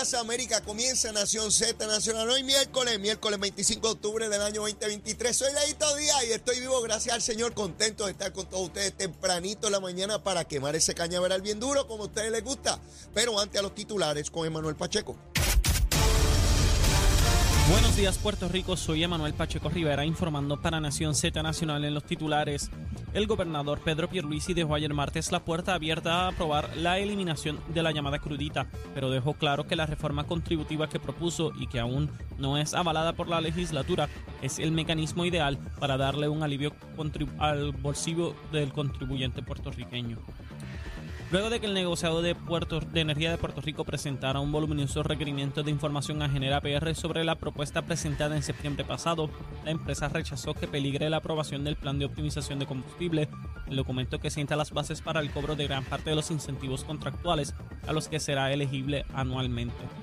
América. Comienza Nación Z Nacional hoy miércoles, miércoles 25 de octubre del año 2023. Soy Leito Díaz y estoy vivo gracias al Señor, contento de estar con todos ustedes tempranito en la mañana para quemar ese cañaveral bien duro como a ustedes les gusta. Pero antes a los titulares con Emanuel Pacheco. Buenos días Puerto Rico, soy Emanuel Pacheco Rivera informando para Nación Z Nacional en los titulares. El gobernador Pedro Pierluisi dejó ayer martes la puerta abierta a aprobar la eliminación de la llamada crudita, pero dejó claro que la reforma contributiva que propuso y que aún no es avalada por la legislatura es el mecanismo ideal para darle un alivio al bolsillo del contribuyente puertorriqueño. Luego de que el negociado de, Puerto, de Energía de Puerto Rico presentara un voluminoso requerimiento de información a Genera PR sobre la propuesta presentada en septiembre pasado, la empresa rechazó que peligre la aprobación del plan de optimización de combustible, el documento que sienta las bases para el cobro de gran parte de los incentivos contractuales a los que será elegible anualmente.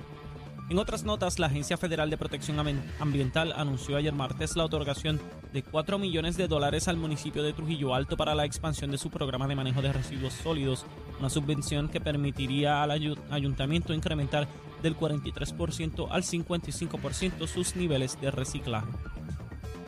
En otras notas, la Agencia Federal de Protección Ambiental anunció ayer martes la otorgación de 4 millones de dólares al municipio de Trujillo Alto para la expansión de su programa de manejo de residuos sólidos, una subvención que permitiría al ayuntamiento incrementar del 43% al 55% sus niveles de reciclaje.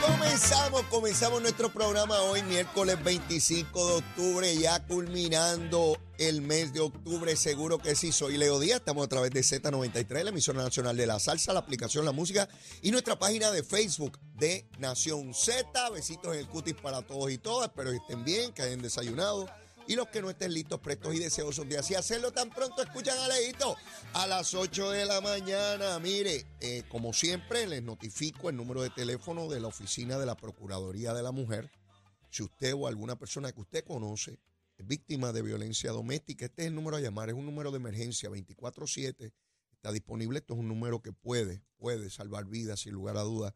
Comenzamos, comenzamos nuestro programa hoy, miércoles 25 de octubre, ya culminando el mes de octubre. Seguro que sí, soy Leo Díaz. Estamos a través de Z93, la emisora nacional de la salsa, la aplicación La Música y nuestra página de Facebook de Nación Z. Besitos en el cutis para todos y todas. Espero que estén bien, que hayan desayunado y los que no estén listos, prestos y deseosos de así hacerlo tan pronto, escuchan a Leito a las 8 de la mañana. Mire, eh, como siempre, les notifico el número de teléfono de la oficina de la Procuraduría de la Mujer. Si usted o alguna persona que usted conoce es víctima de violencia doméstica, este es el número a llamar, es un número de emergencia 24-7. Está disponible, esto es un número que puede, puede salvar vidas sin lugar a dudas.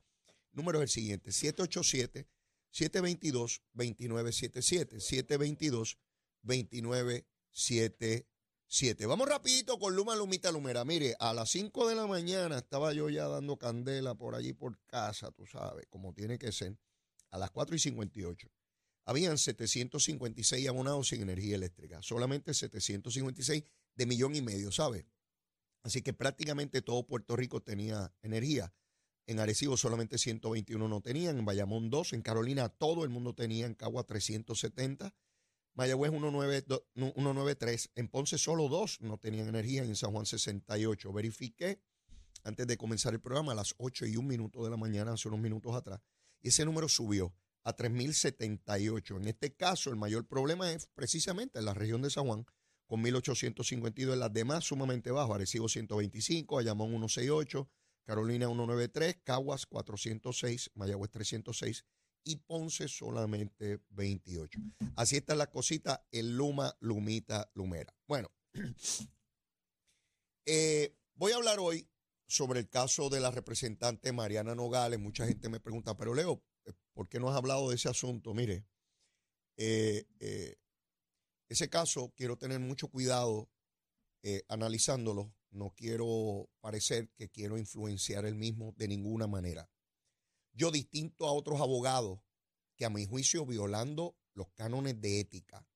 Número es el siguiente, 787 722 2977 722 2977. Vamos rapidito con Luma Lumita Lumera. Mire, a las 5 de la mañana estaba yo ya dando candela por allí por casa, tú sabes, como tiene que ser. A las 4 y 58. Habían 756 abonados sin energía eléctrica. Solamente 756 de millón y medio, ¿sabe? Así que prácticamente todo Puerto Rico tenía energía. En Arecibo solamente 121 no tenían, en Bayamón 2, en Carolina todo el mundo tenía, en Cagua 370, Mayagüez 193, en Ponce solo dos no tenían energía, en San Juan 68. Verifiqué antes de comenzar el programa a las 8 y un minuto de la mañana, hace unos minutos atrás, y ese número subió a 3.078. En este caso, el mayor problema es precisamente en la región de San Juan, con 1.852, en las demás sumamente bajo, Arecibo 125, Ayamón 168, Carolina 193, Caguas 406, Mayagüez 306 y Ponce solamente 28. Así está la cosita, el Luma, Lumita, Lumera. Bueno, eh, voy a hablar hoy sobre el caso de la representante Mariana Nogales. Mucha gente me pregunta, pero Leo, ¿por qué no has hablado de ese asunto? Mire, eh, eh, ese caso quiero tener mucho cuidado analizándolo. No quiero parecer que quiero influenciar el mismo de ninguna manera. Yo, distinto a otros abogados que a mi juicio violando los cánones de ética,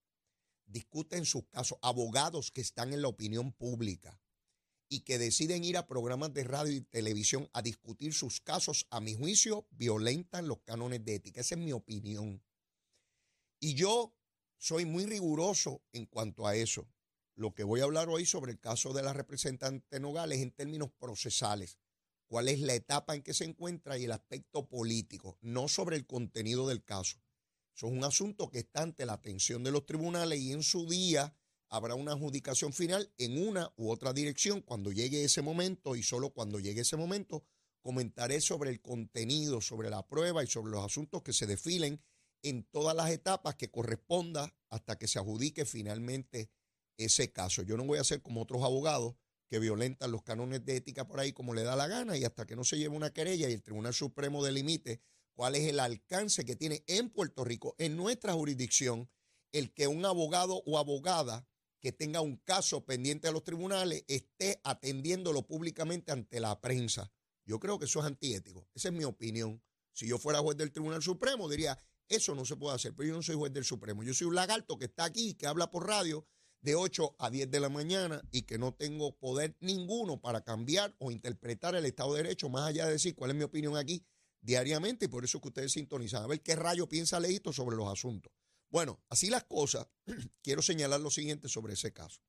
discuten sus casos, abogados que están en la opinión pública y que deciden ir a programas de radio y televisión a discutir sus casos, a mi juicio, violentan los cánones de ética. Esa es mi opinión. Y yo soy muy riguroso en cuanto a eso. Lo que voy a hablar hoy sobre el caso de la representante Nogales en términos procesales cuál es la etapa en que se encuentra y el aspecto político, no sobre el contenido del caso. Eso es un asunto que está ante la atención de los tribunales y en su día habrá una adjudicación final en una u otra dirección cuando llegue ese momento y solo cuando llegue ese momento comentaré sobre el contenido, sobre la prueba y sobre los asuntos que se desfilen en todas las etapas que corresponda hasta que se adjudique finalmente ese caso. Yo no voy a ser como otros abogados que violentan los cánones de ética por ahí como le da la gana y hasta que no se lleve una querella y el Tribunal Supremo delimite cuál es el alcance que tiene en Puerto Rico, en nuestra jurisdicción, el que un abogado o abogada que tenga un caso pendiente a los tribunales esté atendiéndolo públicamente ante la prensa. Yo creo que eso es antiético. Esa es mi opinión. Si yo fuera juez del Tribunal Supremo, diría, eso no se puede hacer, pero yo no soy juez del Supremo. Yo soy un lagarto que está aquí, que habla por radio de 8 a 10 de la mañana y que no tengo poder ninguno para cambiar o interpretar el Estado de Derecho, más allá de decir cuál es mi opinión aquí diariamente y por eso que ustedes sintonizan, a ver qué rayo piensa Leito sobre los asuntos. Bueno, así las cosas, quiero señalar lo siguiente sobre ese caso.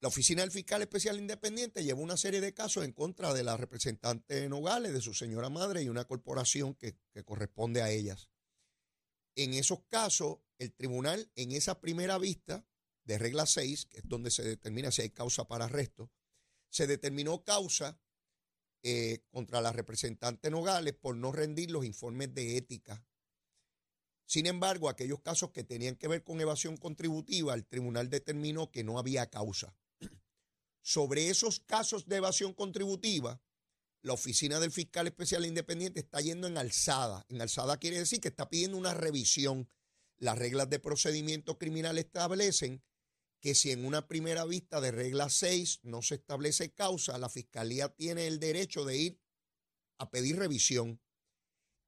La Oficina del Fiscal Especial Independiente llevó una serie de casos en contra de la representante Nogales, de su señora madre y una corporación que, que corresponde a ellas. En esos casos, el tribunal, en esa primera vista de regla 6, que es donde se determina si hay causa para arresto, se determinó causa eh, contra la representante Nogales por no rendir los informes de ética. Sin embargo, aquellos casos que tenían que ver con evasión contributiva, el tribunal determinó que no había causa. Sobre esos casos de evasión contributiva, la oficina del fiscal especial independiente está yendo en alzada. En alzada quiere decir que está pidiendo una revisión. Las reglas de procedimiento criminal establecen que si en una primera vista de regla 6 no se establece causa, la fiscalía tiene el derecho de ir a pedir revisión.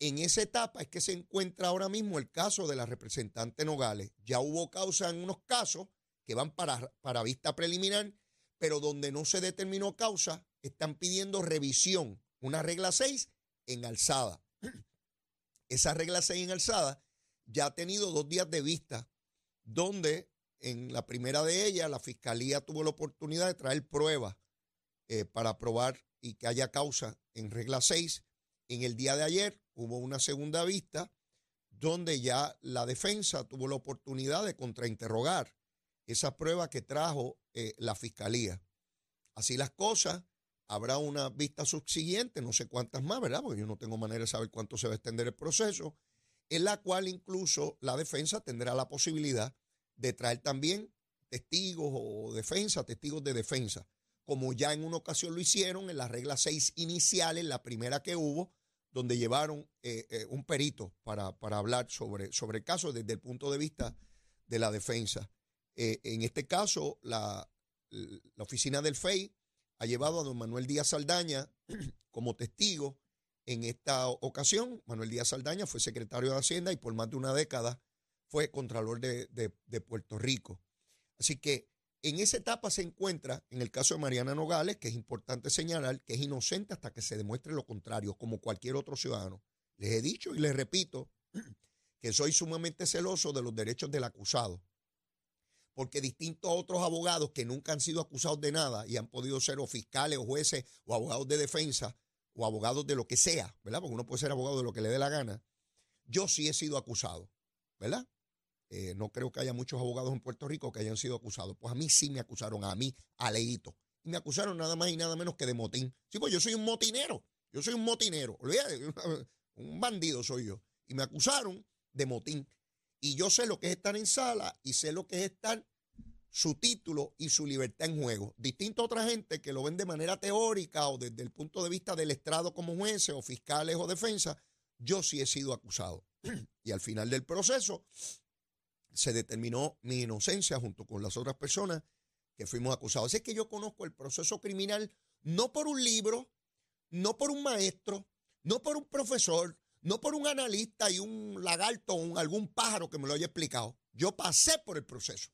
En esa etapa es que se encuentra ahora mismo el caso de la representante Nogales. Ya hubo causa en unos casos que van para, para vista preliminar, pero donde no se determinó causa, están pidiendo revisión. Una regla 6 en alzada. Esa regla 6 en alzada ya ha tenido dos días de vista, donde en la primera de ellas, la fiscalía tuvo la oportunidad de traer pruebas eh, para probar y que haya causa en regla 6. En el día de ayer hubo una segunda vista donde ya la defensa tuvo la oportunidad de contrainterrogar esa prueba que trajo eh, la fiscalía. Así las cosas, habrá una vista subsiguiente, no sé cuántas más, ¿verdad? Porque yo no tengo manera de saber cuánto se va a extender el proceso, en la cual incluso la defensa tendrá la posibilidad de traer también testigos o defensa, testigos de defensa, como ya en una ocasión lo hicieron en las reglas seis iniciales, la primera que hubo, donde llevaron eh, eh, un perito para, hablar sobre, sobre el caso desde el punto de vista de la defensa. Eh, en este caso, la, la oficina del FEI ha llevado a don Manuel Díaz Saldaña como testigo en esta ocasión. Manuel Díaz Saldaña fue secretario de Hacienda y por más de una década fue Contralor de, Puerto Rico. Así que en esa etapa se encuentra, en el caso de Mariana Nogales, que es importante señalar que es inocente hasta que se demuestre lo contrario, como cualquier otro ciudadano. Les he dicho y les repito que soy sumamente celoso de los derechos del acusado, porque distintos a otros abogados que nunca han sido acusados de nada y han podido ser o fiscales o jueces o abogados de defensa o abogados de lo que sea, ¿verdad? Porque uno puede ser abogado de lo que le dé la gana. Yo sí he sido acusado, ¿verdad? Eh, no creo que haya muchos abogados en Puerto Rico que hayan sido acusados. Pues a mí sí me acusaron, a mí, a. Y me acusaron nada más y nada menos que de motín. Sí, pues yo soy un motinero. Yo soy un motinero. Un bandido soy yo. Y me acusaron de motín. Y yo sé lo que es estar en sala y sé lo que es estar su título y su libertad en juego. Distinto a otra gente que lo ven de manera teórica o desde el punto de vista del estrado como jueces o fiscales o defensa, yo sí he sido acusado. y al final del proceso, se determinó mi inocencia junto con las otras personas que fuimos acusados. Así es que yo conozco el proceso criminal no por un libro, no por un maestro, no por un profesor, no por un analista y un lagarto o algún pájaro que me lo haya explicado. Yo pasé por el proceso.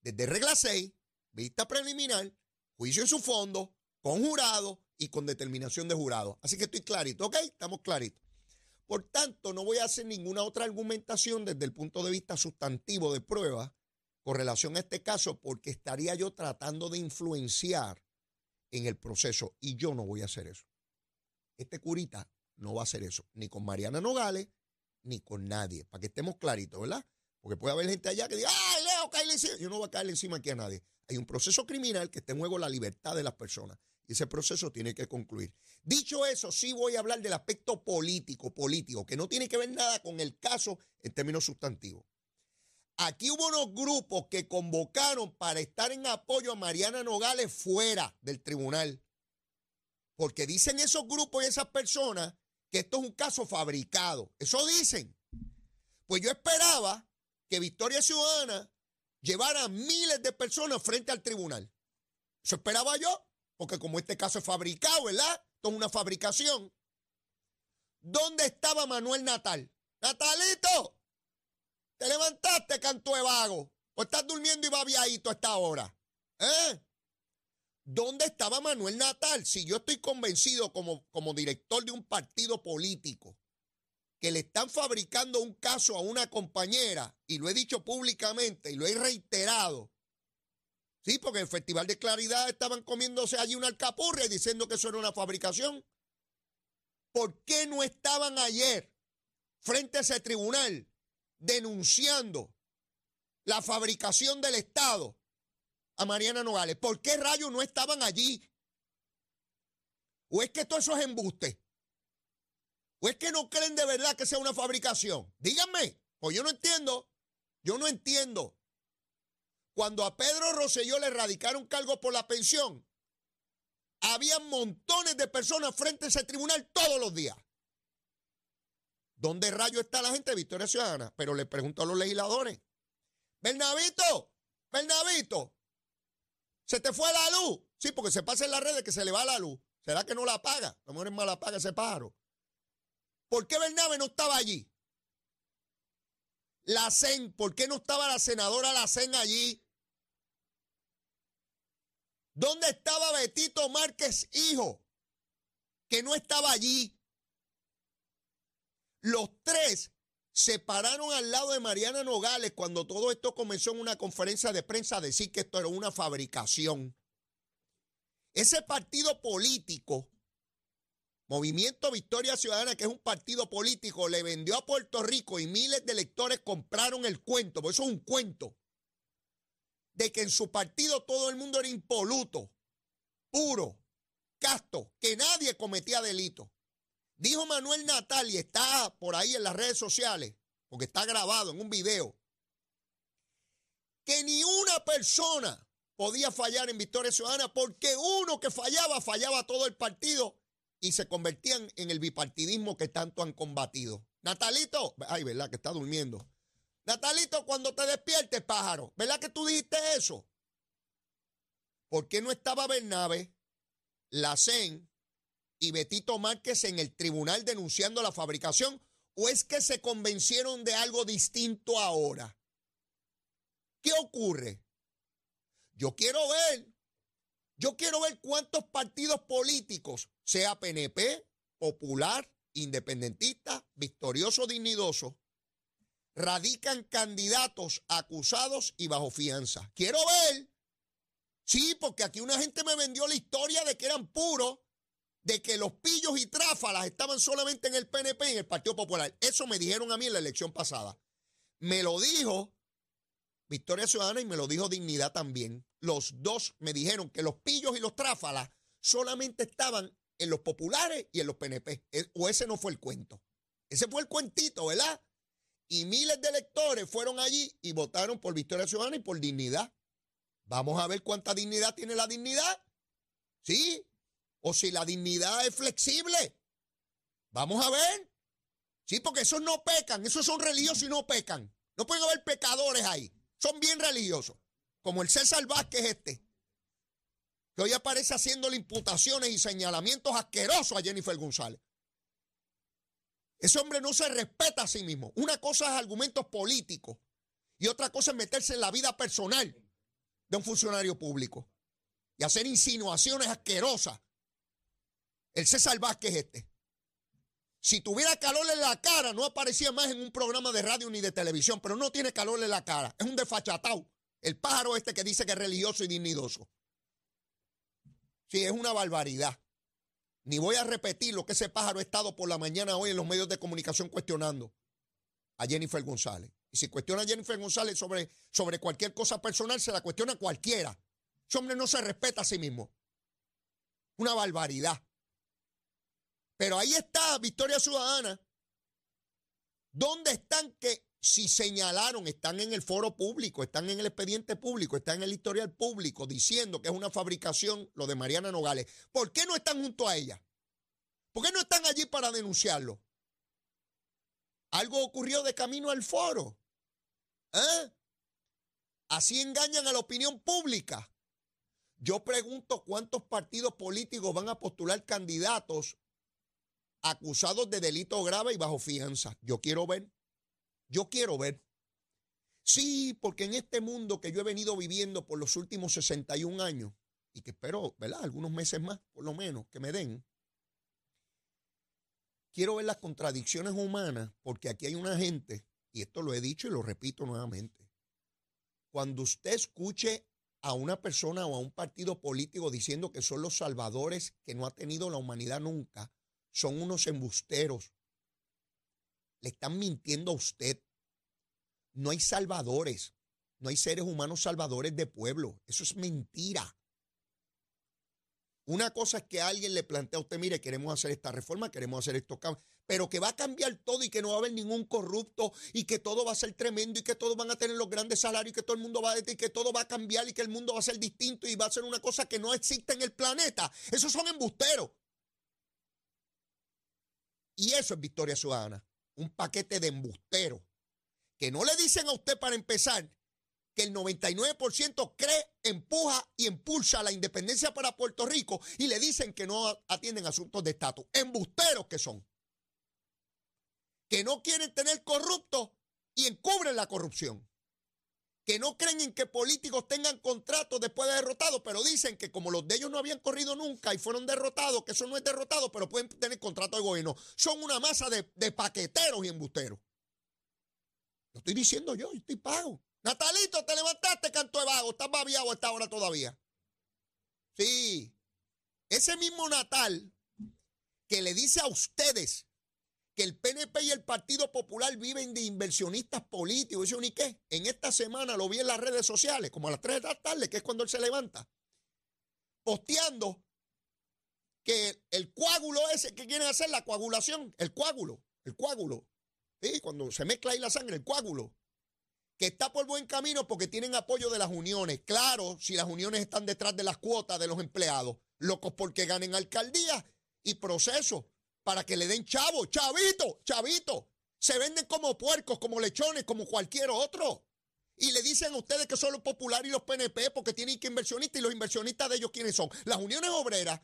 Desde regla 6, vista preliminar, juicio en su fondo, con jurado y con determinación de jurado. Así que estoy clarito, ¿ok? Estamos claritos. Por tanto, no voy a hacer ninguna otra argumentación desde el punto de vista sustantivo de prueba con relación a este caso, porque estaría yo tratando de influenciar en el proceso y yo no voy a hacer eso. Este curita no va a hacer eso, ni con Mariana Nogales, ni con nadie, para que estemos claritos, ¿verdad? Porque puede haber gente allá que diga, ¡ay, Leo, cae encima! Yo no voy a caerle encima aquí a nadie. Hay un proceso criminal que está en juego la libertad de las personas y ese proceso tiene que concluir. Dicho eso, sí voy a hablar del aspecto político, político, que no tiene que ver nada con el caso en términos sustantivos. Aquí hubo unos grupos que convocaron para estar en apoyo a Mariana Nogales fuera del tribunal. Porque dicen esos grupos y esas personas que esto es un caso fabricado. Eso dicen. Pues yo esperaba que Victoria Ciudadana llevara miles de personas frente al tribunal. Eso esperaba yo, porque como este caso es fabricado, ¿verdad? Esto es una fabricación. ¿Dónde estaba Manuel Natal? Natalito, te levantaste, canto de vago. ¿O estás durmiendo y babiadito a esta hora? ¿Eh? ¿Dónde estaba Manuel Natal? Si yo estoy convencido como, como director de un partido político que le están fabricando un caso a una compañera, y lo he dicho públicamente y lo he reiterado, sí, porque en el Festival de Claridad estaban comiéndose allí una alcapurria diciendo que eso era una fabricación. ¿Por qué no estaban ayer frente a ese tribunal denunciando la fabricación del Estado a Mariana Nogales? ¿Por qué rayos no estaban allí? ¿O es que todo eso es embuste? ¿O es que no creen de verdad que sea una fabricación? Díganme, pues yo no entiendo. Yo no entiendo. Cuando a Pedro Rosselló le radicaron cargo por la pensión, había montones de personas frente a ese tribunal todos los días. ¿Dónde rayo está la gente de Victoria Ciudadana? Pero le pregunto a los legisladores. Bernabito, Bernabito, ¿se te fue la luz? Sí, porque se pasa en las redes que se le va la luz. ¿Será que no la paga? A lo mejor es mala ese pájaro. ¿Por qué Bernabe no estaba allí? La CEN, ¿por qué no estaba la senadora La CEN allí? ¿Dónde estaba Betito Márquez, hijo? Que no estaba allí. Los tres se pararon al lado de Mariana Nogales cuando todo esto comenzó en una conferencia de prensa a decir que esto era una fabricación. Ese partido político Movimiento Victoria Ciudadana, que es un partido político, le vendió a Puerto Rico y miles de electores compraron el cuento, porque eso es un cuento, de que en su partido todo el mundo era impoluto, puro, casto, que nadie cometía delito. Dijo Manuel Natal, y está por ahí en las redes sociales, porque está grabado en un video, que ni una persona podía fallar en Victoria Ciudadana, porque uno que fallaba, fallaba todo el partido y se convertían en el bipartidismo que tanto han combatido. Natalito, ay, ¿verdad? Que está durmiendo. Natalito, cuando te despiertes, pájaro, ¿verdad que tú dijiste eso? ¿Por qué no estaba Bernabe, CEN y Betito Márquez en el tribunal denunciando la fabricación? ¿O es que se convencieron de algo distinto ahora? ¿Qué ocurre? Yo quiero ver yo quiero ver cuántos partidos políticos, sea PNP, popular, independentista, victorioso, dignidoso, radican candidatos acusados y bajo fianza. Quiero ver. Sí, porque aquí una gente me vendió la historia de que eran puros, de que los pillos y tráfalas estaban solamente en el PNP y en el Partido Popular. Eso me dijeron a mí en la elección pasada. Me lo dijo Victoria Ciudadana y me lo dijo Dignidad también. Los dos me dijeron que los pillos y los tráfalas solamente estaban en los populares y en los PNP. E, o ese no fue el cuento. Ese fue el cuentito, ¿verdad? Y miles de electores fueron allí y votaron por Victoria Ciudadana y por dignidad. Vamos a ver cuánta dignidad tiene la dignidad. ¿Sí? O si la dignidad es flexible. Vamos a ver. Sí, porque esos no pecan, esos son religiosos y no pecan. No pueden haber pecadores ahí son bien religiosos, como el César Vázquez este, que hoy aparece haciéndole imputaciones y señalamientos asquerosos a Jennifer González. Ese hombre no se respeta a sí mismo. Una cosa es argumentos políticos y otra cosa es meterse en la vida personal de un funcionario público y hacer insinuaciones asquerosas. El César Vázquez este. Si tuviera calor en la cara, no aparecía más en un programa de radio ni de televisión, pero no tiene calor en la cara. Es un desfachatado. El pájaro este que dice que es religioso y dignidoso. Sí, es una barbaridad. Ni voy a repetir lo que ese pájaro ha estado por la mañana hoy en los medios de comunicación cuestionando a Jennifer González. Y si cuestiona a Jennifer González sobre, sobre cualquier cosa personal, se la cuestiona cualquiera. Ese hombre no se respeta a sí mismo. Una barbaridad. Pero ahí está Victoria Ciudadana. ¿Dónde están que si señalaron, están en el foro público, están en el expediente público, están en el historial público diciendo que es una fabricación lo de Mariana Nogales? ¿Por qué no están junto a ella? ¿Por qué no están allí para denunciarlo? Algo ocurrió de camino al foro. ¿Eh? Así engañan a la opinión pública. Yo pregunto cuántos partidos políticos van a postular candidatos acusados de delito grave y bajo fianza. Yo quiero ver. Yo quiero ver. Sí, porque en este mundo que yo he venido viviendo por los últimos 61 años, y que espero, ¿verdad? Algunos meses más, por lo menos, que me den, quiero ver las contradicciones humanas, porque aquí hay una gente, y esto lo he dicho y lo repito nuevamente, cuando usted escuche a una persona o a un partido político diciendo que son los salvadores que no ha tenido la humanidad nunca, son unos embusteros. Le están mintiendo a usted. No hay salvadores, no hay seres humanos salvadores de pueblo. Eso es mentira. Una cosa es que alguien le plantea a usted, mire, queremos hacer esta reforma, queremos hacer esto, pero que va a cambiar todo y que no va a haber ningún corrupto y que todo va a ser tremendo y que todos van a tener los grandes salarios y que todo el mundo va a y que todo va a cambiar y que el mundo va a ser distinto y va a ser una cosa que no existe en el planeta. Esos son embusteros. Y eso es Victoria Ciudadana, un paquete de embusteros que no le dicen a usted para empezar que el 99% cree, empuja y impulsa la independencia para Puerto Rico y le dicen que no atienden asuntos de estatus. Embusteros que son. Que no quieren tener corruptos y encubren la corrupción. Que no creen en que políticos tengan contratos después de derrotados, pero dicen que como los de ellos no habían corrido nunca y fueron derrotados, que eso no es derrotado, pero pueden tener contrato de gobierno. Son una masa de, paqueteros y embusteros. Lo estoy diciendo yo, yo estoy pago. Natalito, te levantaste, canto de vago, estás babiado a esta hora todavía. Sí. Ese mismo Natal que le dice a ustedes que el PNP y el Partido Popular viven de inversionistas políticos. Dice, ¿y qué? En esta semana lo vi en las redes sociales, como a las 3 de la tarde, que es cuando él se levanta, posteando que el coágulo ese que quieren hacer, la coagulación, el coágulo, el coágulo, ¿sí? cuando se mezcla ahí la sangre, el coágulo, que está por buen camino porque tienen apoyo de las uniones. Claro, si las uniones están detrás de las cuotas de los empleados, locos porque ganen alcaldía y proceso para que le den chavo, chavito, chavito. Se venden como puercos, como lechones, como cualquier otro. Y le dicen a ustedes que son los populares y los PNP porque tienen que inversionistas y los inversionistas de ellos quiénes son. Las uniones obreras.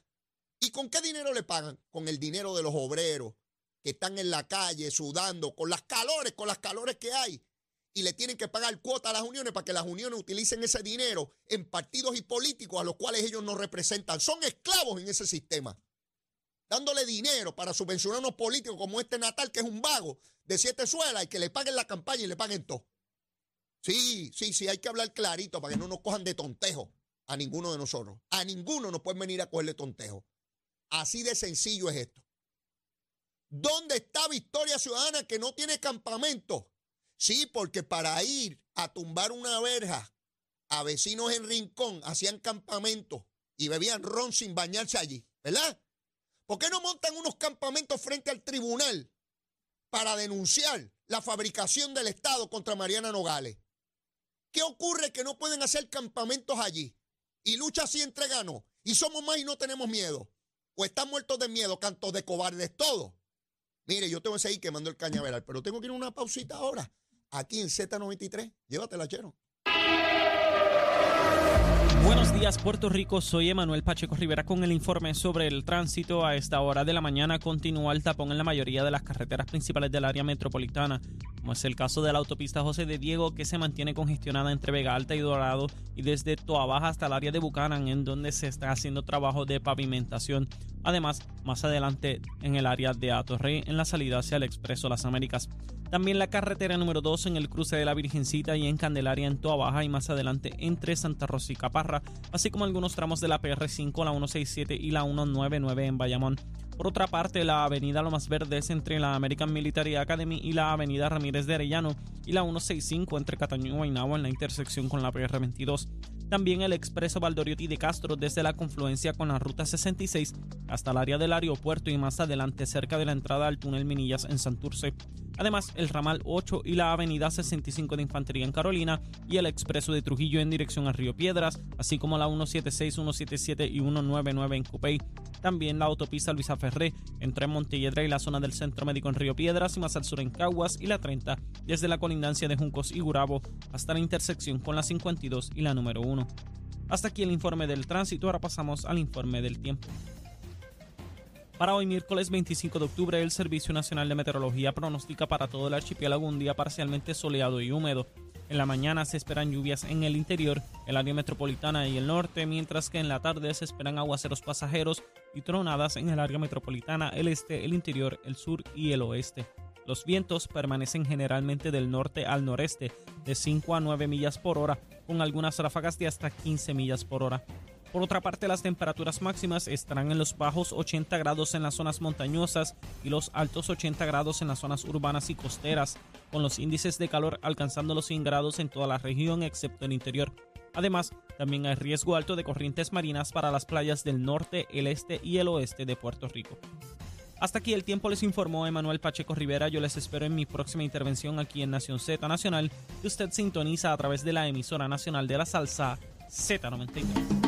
¿Y con qué dinero le pagan? Con el dinero de los obreros que están en la calle sudando, con las calores, con las calores que hay y le tienen que pagar cuota a las uniones para que las uniones utilicen ese dinero en partidos y políticos a los cuales ellos no representan. Son esclavos en ese sistema. Dándole dinero para subvencionar a unos políticos como este Natal, que es un vago de siete suelas y que le paguen la campaña y le paguen todo. Sí, sí, sí, hay que hablar clarito para que no nos cojan de tontejo a ninguno de nosotros. A ninguno nos pueden venir a cogerle tontejo. Así de sencillo es esto. ¿Dónde está Victoria Ciudadana que no tiene campamento? Sí, porque para ir a tumbar una verja a vecinos en Rincón hacían campamentos y bebían ron sin bañarse allí, ¿verdad? ¿Por qué no montan unos campamentos frente al tribunal para denunciar la fabricación del Estado contra Mariana Nogales? ¿Qué ocurre que no pueden hacer campamentos allí? Y lucha así entre ganos. Y somos más y no tenemos miedo. O están muertos de miedo, cantos de cobardes todos. Mire, yo tengo que seguir quemando el cañaveral, pero tengo que ir a una pausita ahora aquí en Z93. Llévatela, chero. Buenos días, Puerto Rico. Soy Emanuel Pacheco Rivera con el informe sobre el tránsito. A esta hora de la mañana continúa el tapón en la mayoría de las carreteras principales del área metropolitana, como es el caso de la autopista José de Diego, que se mantiene congestionada entre Vega Alta y Dorado y desde Toa hasta el área de Buchanan, en donde se está haciendo trabajo de pavimentación. Además, más adelante en el área de Atorrey, en la salida hacia el Expreso Las Américas. También la carretera número 2 en el cruce de la Virgencita y en Candelaria en Toa Baja y más adelante entre Santa Rosa y Caparra, así como algunos tramos de la PR5, la 167 y la 199 en Bayamón. Por otra parte, la avenida Lomas Verdes entre la American Military Academy y la avenida Ramírez de Arellano y la 165 entre Cataño y Guaynabo en la intersección con la PR22. También el expreso Valdoriotti de Castro desde la confluencia con la ruta 66 hasta el área del aeropuerto y más adelante cerca de la entrada al túnel Minillas en Santurce. Además, el ramal 8 y la avenida 65 de Infantería en Carolina y el expreso de Trujillo en dirección a Río Piedras, así como la 176, 177 y 199 en Cupey. También la autopista Luisa Ferré entre Montelledra y la zona del Centro Médico en Río Piedras y más al sur en Caguas y la 30 desde la colindancia de Juncos y Gurabo hasta la intersección con la 52 y la número 1. Hasta aquí el informe del tránsito, ahora pasamos al informe del tiempo. Para hoy, miércoles 25 de octubre, el Servicio Nacional de Meteorología pronostica para todo el archipiélago un día parcialmente soleado y húmedo. En la mañana se esperan lluvias en el interior, el área metropolitana y el norte, mientras que en la tarde se esperan aguaceros pasajeros y tronadas en el área metropolitana, el este, el interior, el sur y el oeste. Los vientos permanecen generalmente del norte al noreste, de 5 a 9 millas por hora, con algunas ráfagas de hasta 15 millas por hora. Por otra parte, las temperaturas máximas estarán en los bajos 80 grados en las zonas montañosas y los altos 80 grados en las zonas urbanas y costeras, con los índices de calor alcanzando los 100 grados en toda la región excepto el interior. Además, también hay riesgo alto de corrientes marinas para las playas del norte, el este y el oeste de Puerto Rico. Hasta aquí el tiempo les informó Emanuel Pacheco Rivera. Yo les espero en mi próxima intervención aquí en Nación Z Nacional, que usted sintoniza a través de la emisora nacional de la salsa Z93.